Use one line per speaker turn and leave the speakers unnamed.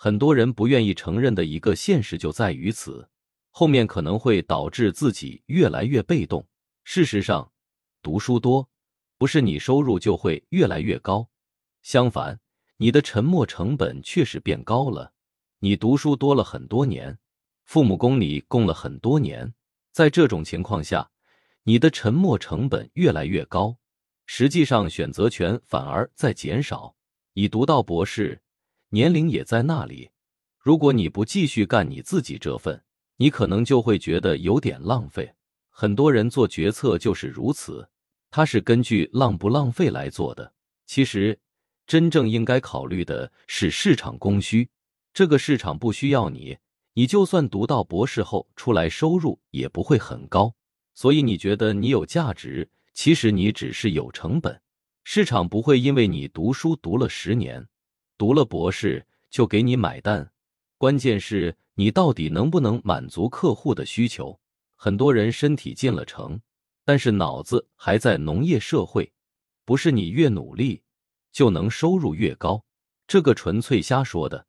很多人不愿意承认的一个现实就在于此，后面可能会导致自己越来越被动。事实上，读书多不是你收入就会越来越高，相反，你的沉默成本确实变高了。你读书多了很多年，父母供你供了很多年，在这种情况下，你的沉默成本越来越高，实际上选择权反而在减少。你读到博士，年龄也在那里，如果你不继续干你自己这份，你可能就会觉得有点浪费。很多人做决策就是如此，他是根据浪不浪费来做的。其实，真正应该考虑的是市场供需。这个市场不需要你，你就算读到博士后出来，收入也不会很高。所以你觉得你有价值，其实你只是有成本。市场不会因为你读书读了十年，读了博士就给你买单。关键是你到底能不能满足客户的需求。很多人身体进了城，但是脑子还在农业社会，不是你越努力就能收入越高，这个纯粹瞎说的。